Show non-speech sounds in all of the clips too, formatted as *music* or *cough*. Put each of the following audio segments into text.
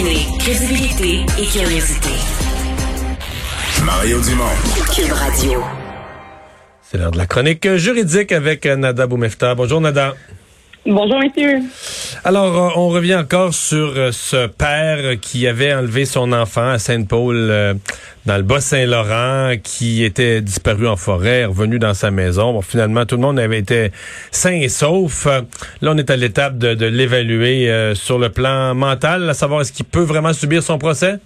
Combiner crédibilité et curiosité. Mario Dumont. Cube Radio. C'est l'heure de la chronique juridique avec Nada Boumefta. Bonjour Nada. Bonjour, messieurs. Alors, euh, on revient encore sur euh, ce père qui avait enlevé son enfant à Sainte-Paul euh, dans le Bas-Saint-Laurent, qui était disparu en forêt, revenu dans sa maison. Bon, finalement, tout le monde avait été sain et sauf. Là, on est à l'étape de, de l'évaluer sur le plan mental, à savoir est-ce qu'il peut vraiment subir son procès?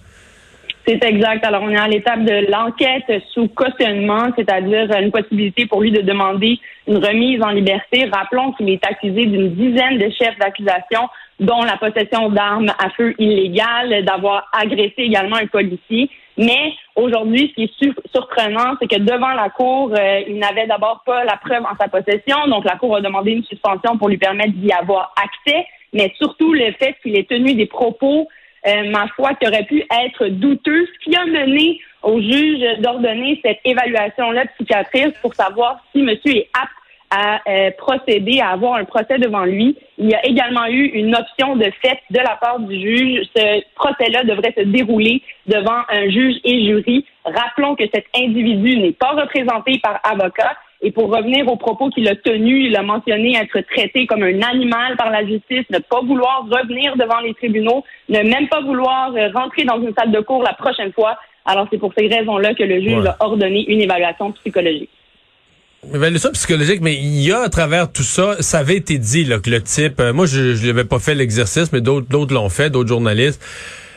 C'est exact. Alors, on est à l'étape de l'enquête sous cautionnement, c'est-à-dire une possibilité pour lui de demander une remise en liberté. Rappelons qu'il est accusé d'une dizaine de chefs d'accusation, dont la possession d'armes à feu illégales, d'avoir agressé également un policier. Mais aujourd'hui, ce qui est surprenant, c'est que devant la Cour, euh, il n'avait d'abord pas la preuve en sa possession. Donc, la Cour a demandé une suspension pour lui permettre d'y avoir accès. Mais surtout, le fait qu'il ait tenu des propos euh, ma foi, qui aurait pu être douteux, ce qui a mené au juge d'ordonner cette évaluation-là psychiatrique pour savoir si monsieur est apte à euh, procéder, à avoir un procès devant lui. Il y a également eu une option de fait de la part du juge. Ce procès-là devrait se dérouler devant un juge et jury. Rappelons que cet individu n'est pas représenté par avocat et pour revenir aux propos qu'il a tenus, il a mentionné être traité comme un animal par la justice, ne pas vouloir revenir devant les tribunaux, ne même pas vouloir euh, rentrer dans une salle de cours la prochaine fois. Alors c'est pour ces raisons-là que le juge a ordonné une évaluation psychologique. Évaluation psychologique, mais il y a à travers tout ça, ça avait été dit là, que le type, euh, moi je n'avais pas fait l'exercice, mais d'autres l'ont fait, d'autres journalistes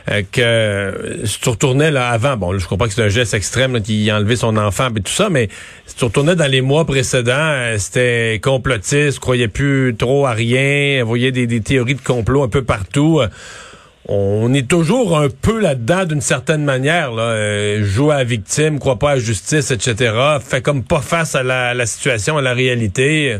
euh, que si tu retournais là avant, bon, je comprends que c'est un geste extrême qui a enlevé son enfant et tout ça, mais si tu retournais dans les mois précédents, euh, c'était complotiste, croyait plus trop à rien, voyait des, théories de complot un peu partout. Euh, on est toujours un peu là-dedans d'une certaine manière. Là. joue à la victime, croit pas à justice, etc. Fait comme pas face à la situation, à la réalité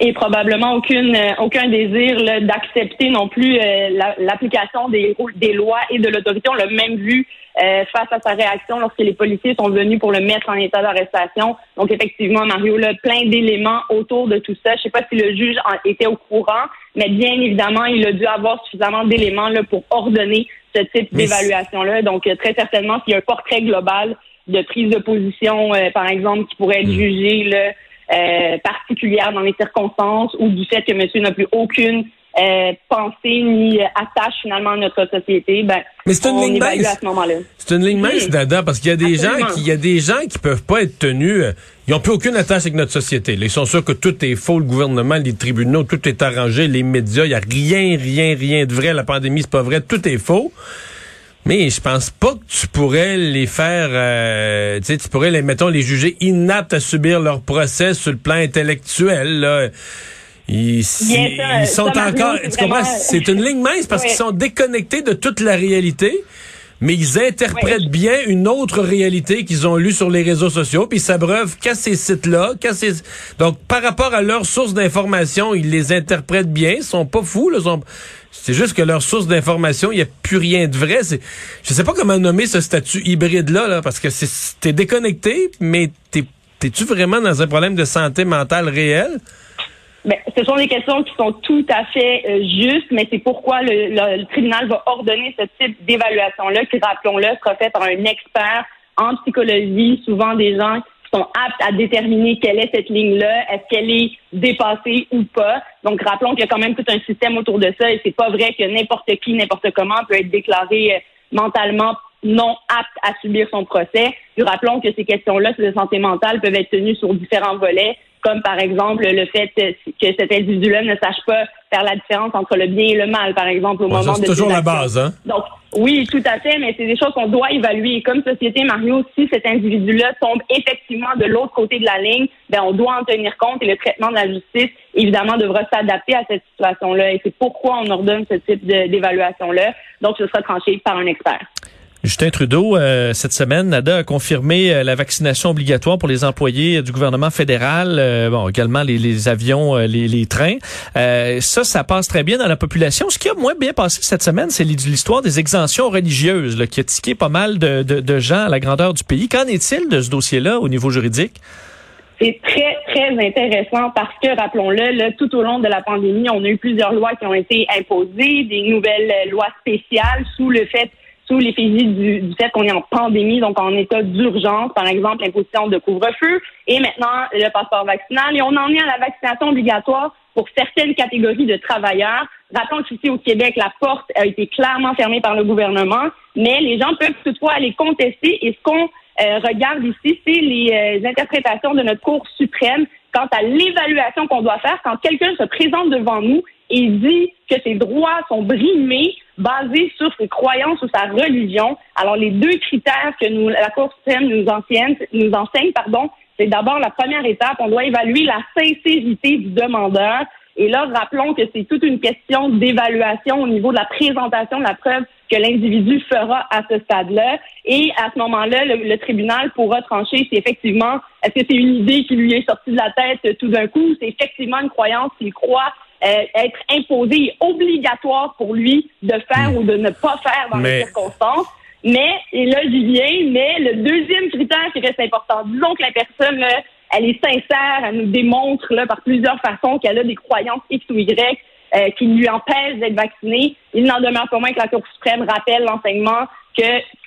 et probablement aucune euh, aucun désir d'accepter non plus euh, l'application des, des lois et de l'autorité. On l'a même vu euh, face à sa réaction lorsque les policiers sont venus pour le mettre en état d'arrestation. Donc effectivement, Mario, là, plein d'éléments autour de tout ça. Je sais pas si le juge en était au courant, mais bien évidemment, il a dû avoir suffisamment d'éléments là pour ordonner ce type d'évaluation-là. Donc très certainement, s'il y a un portrait global de prise de position, par exemple, qui pourrait être hmm. jugé là, euh, particulière dans les circonstances ou du fait que monsieur n'a plus aucune euh, pensée ni attache finalement à notre société, ben, Mais c'est une ligne évalue à ce moment-là. C'est une ligne mince, Dada, parce qu'il y a des gens qui, il y a des gens qui peuvent pas être tenus, euh, ils ont plus aucune attache avec notre société. ils sont sûrs que tout est faux, le gouvernement, les tribunaux, tout est arrangé, les médias, il y a rien, rien, rien de vrai, la pandémie, c'est pas vrai, tout est faux. Mais je pense pas que tu pourrais les faire, euh, tu sais, tu pourrais les, mettons, les juger inaptes à subir leur procès sur le plan intellectuel. Là. Ils, sont encore, tu comprends, c'est une ligne mince parce qu'ils sont déconnectés de toute la réalité mais ils interprètent bien une autre réalité qu'ils ont lue sur les réseaux sociaux, puis ils s'abreuvent qu'à ces sites-là, qu'à ces... Donc, par rapport à leurs sources d'information, ils les interprètent bien, ils sont pas fous, là, sont... C'est juste que leur source d'information, il n'y a plus rien de vrai. Je sais pas comment nommer ce statut hybride-là, là, parce que c'est, t'es déconnecté, mais t'es, t'es-tu vraiment dans un problème de santé mentale réel? Ben, ce sont des questions qui sont tout à fait euh, justes, mais c'est pourquoi le, tribunal va ordonner ce type d'évaluation-là, qui, rappelons-le, sera fait par un expert en psychologie, souvent des gens sont aptes à déterminer quelle est cette ligne-là, est-ce qu'elle est dépassée ou pas. Donc, rappelons qu'il y a quand même tout un système autour de ça, et c'est pas vrai que n'importe qui, n'importe comment peut être déclaré euh, mentalement non apte à subir son procès. Puis rappelons que ces questions-là de santé mentale peuvent être tenues sur différents volets comme par exemple le fait que cet individu-là ne sache pas faire la différence entre le bien et le mal, par exemple, au moment de... C'est toujours la base, hein? Donc, oui, tout à fait, mais c'est des choses qu'on doit évaluer. comme société, Mario, si cet individu-là tombe effectivement de l'autre côté de la ligne, ben on doit en tenir compte et le traitement de la justice, évidemment, devra s'adapter à cette situation-là. Et c'est pourquoi on ordonne ce type d'évaluation-là. Donc, ce sera tranché par un expert. Justin Trudeau, euh, cette semaine, NADA a confirmé euh, la vaccination obligatoire pour les employés du gouvernement fédéral, euh, bon, également les, avions, les, trains. ça, ça passe très bien dans la population. Ce qui a moins bien passé cette semaine, c'est l'histoire des exemptions religieuses, qui a tiqué pas mal de, de, gens à la grandeur du pays. Qu'en est-il de ce dossier-là au niveau juridique? C'est très, très intéressant parce que, rappelons-le, tout au long de la pandémie, on a eu plusieurs lois qui ont été imposées, des nouvelles lois spéciales sous le fait sous l'effigie du, du fait qu'on est en pandémie, donc en état d'urgence, par exemple l'imposition de couvre-feu, et maintenant le passeport vaccinal. Et on en est à la vaccination obligatoire pour certaines catégories de travailleurs. Rappelons qu'ici au Québec, la porte a été clairement fermée par le gouvernement, mais les gens peuvent toutefois aller contester. Et ce qu'on euh, regarde ici, c'est les euh, interprétations de notre Cour suprême quant à l'évaluation qu'on doit faire quand quelqu'un se présente devant nous et dit que ses droits sont brimés basés sur ses croyances ou sa religion. Alors, les deux critères que nous, la Cour suprême nous enseigne, nous enseigne, pardon, c'est d'abord la première étape, on doit évaluer la sincérité du demandeur. Et là, rappelons que c'est toute une question d'évaluation au niveau de la présentation de la preuve que l'individu fera à ce stade-là. Et à ce moment-là, le, tribunal pourra trancher si effectivement, est-ce que c'est une idée qui lui est sortie de la tête tout d'un coup, c'est effectivement une croyance qu'il croit euh, être imposée et obligatoire pour lui de faire ou de ne pas faire dans les circonstances. Mais, et là j'y viens, mais le deuxième critère qui reste important, disons que la personne, elle est sincère, elle nous démontre là, par plusieurs façons qu'elle a des croyances X ou Y euh, qui lui empêchent d'être vaccinée, il n'en demeure pas moins que la Cour suprême rappelle l'enseignement que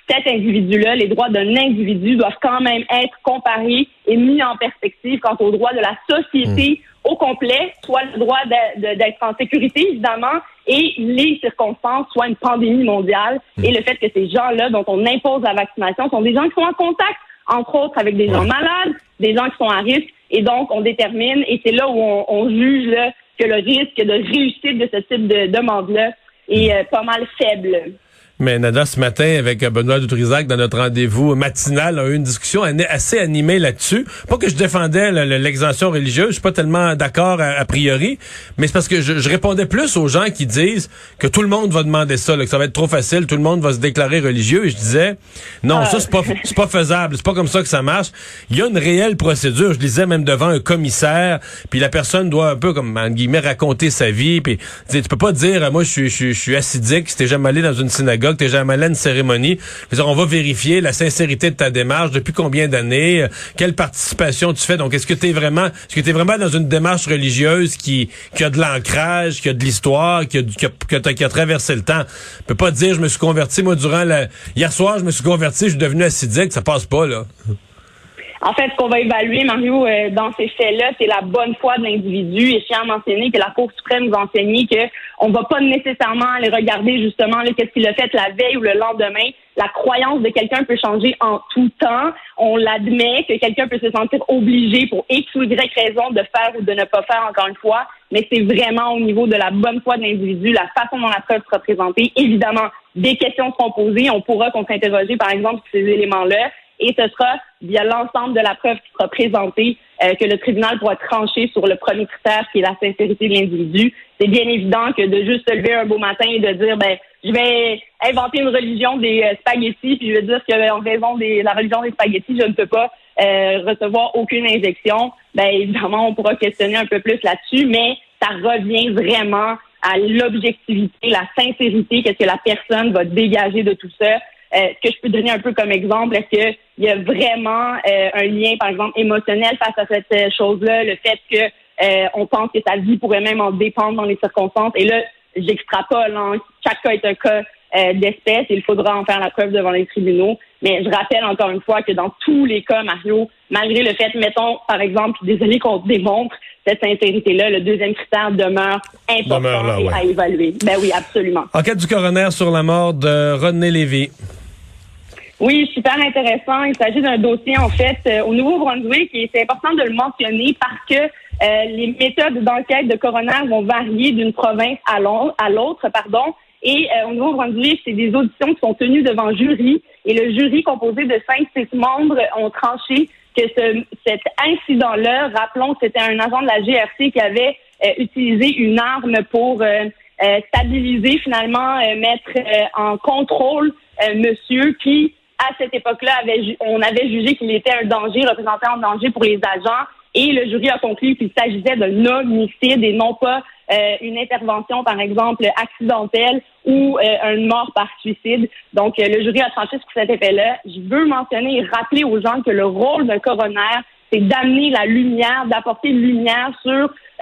cet individu-là, les droits d'un individu doivent quand même être comparés et mis en perspective quant aux droits de la société hmm. Au complet, soit le droit d'être en sécurité, évidemment, et les circonstances, soit une pandémie mondiale, hmm. et le fait que ces gens-là dont on impose la vaccination sont des gens qui sont en contact, entre autres, avec des gens malades, des gens qui sont à risque, et donc on détermine, et c'est là où on, juge que le risque de réussite de ce type de demande-là est euh, pas mal faible. Mais Nada, ce matin, avec Benoît Dutrisac, dans notre rendez-vous matinal, a eu une discussion assez animée là-dessus. Pas que je défendais l'exemption religieuse, je suis pas tellement d'accord a, priori, mais c'est parce que je, répondais plus aux gens qui disent que tout le monde va demander ça, que ça va être trop facile, tout le monde va se déclarer religieux. Et je disais, non, ça c'est pas pas faisable, c'est pas comme ça que ça marche. Il y a une réelle procédure. Je disais même devant un commissaire, puis la personne doit un peu comme en guillemets raconter sa vie, puis tu peux pas dire, moi je suis je suis assidique, si t'es jamais allé dans une synagogue que tu jamais allé à une cérémonie. on va vérifier la sincérité de ta démarche, depuis combien d'années, euh, quelle participation tu fais? Donc, est-ce que tu es vraiment, est-ce que vraiment dans une démarche religieuse qui, qui a de l'ancrage, qui a de l'histoire, qui a, qui, a, qui, a, traversé le temps? Tu peux pas dire, je me suis converti, moi, durant la, hier soir, je me suis converti, je suis devenu assidique, ça passe pas, là. En fait, ce qu'on va évaluer, Mario, euh, dans ces faits-là, c'est la bonne foi de l'individu. Et je tiens à mentionner que la Cour suprême nous a enseigné qu'on ne va pas nécessairement aller regarder justement qu'est-ce qu'il a fait la veille ou le lendemain. La croyance de quelqu'un peut changer en tout temps. On l'admet que quelqu'un peut se sentir obligé pour X ou Y raison de faire ou de ne pas faire encore une fois. Mais c'est vraiment au niveau de la bonne foi de l'individu, la façon dont la preuve sera présentée. Évidemment, des questions seront posées. On pourra contre-interroger, par exemple, ces éléments-là et ce sera via l'ensemble de la preuve qui sera présentée euh, que le tribunal pourra trancher sur le premier critère qui est la sincérité de l'individu. C'est bien évident que de juste se lever un beau matin et de dire ben je vais inventer une religion des euh, spaghettis puis je vais dire qu'en raison de la religion des spaghettis, je ne peux pas euh, recevoir aucune injection. Ben évidemment, on pourra questionner un peu plus là-dessus, mais ça revient vraiment à l'objectivité, la sincérité, qu'est-ce que la personne va dégager de tout ça. Euh, ce que je peux donner un peu comme exemple, est-ce qu'il y a vraiment euh, un lien, par exemple, émotionnel face à cette euh, chose-là, le fait que on pense que sa vie pourrait même en dépendre dans les circonstances. Et là, j'extrapole. Hein. Chaque cas est un cas d'espèce et il faudra en faire la preuve devant les tribunaux. Mais je rappelle encore une fois que dans tous les cas, Mario, malgré le fait, mettons, par exemple, désolé qu'on démontre cette sincérité-là, le deuxième critère demeure important à évaluer. Ben oui, absolument. Enquête du coroner sur la mort de René Lévy. Oui, super intéressant. Il s'agit d'un dossier, en fait, euh, au Nouveau-Brunswick et c'est important de le mentionner parce que euh, les méthodes d'enquête de coroner vont varier d'une province à l'autre, pardon. Et euh, au Nouveau-Brunswick, c'est des auditions qui sont tenues devant jury et le jury composé de cinq, six membres ont tranché que ce, cet incident-là, rappelons que c'était un agent de la GRC qui avait utilisé une arme pour stabiliser, finalement, mettre en contrôle monsieur qui à cette époque-là, on avait jugé qu'il était un danger, représenté un danger pour les agents, et le jury a conclu qu'il s'agissait d'un homicide et non pas euh, une intervention, par exemple, accidentelle ou euh, une mort par suicide. Donc, euh, le jury a tranché sur cet effet-là. Je veux mentionner et rappeler aux gens que le rôle d'un coroner, c'est d'amener la lumière, d'apporter lumière sur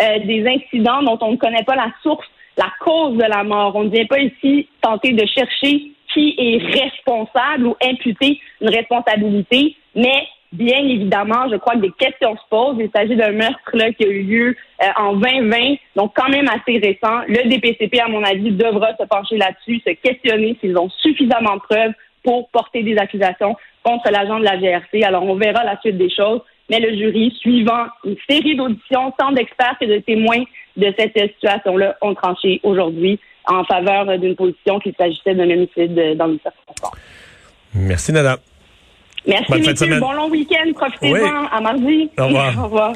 euh, des incidents dont on ne connaît pas la source, la cause de la mort. On ne vient pas ici tenter de chercher qui est responsable ou imputer une responsabilité, mais bien évidemment, je crois que des questions se posent. Il s'agit d'un meurtre là, qui a eu lieu euh, en 2020, donc quand même assez récent. Le DPCP, à mon avis, devra se pencher là-dessus, se questionner s'ils ont suffisamment de preuves pour porter des accusations contre l'agent de la GRC. Alors, on verra la suite des choses. Mais le jury, suivant une série d'auditions, tant d'experts que de témoins de cette situation-là, ont tranché aujourd'hui en faveur d'une position qu'il s'agissait d'un homicide dans le circonstance. Merci, Nada. Merci, Bonne Bon long week-end. Profitez-en à mardi. Au revoir. *laughs* Au revoir.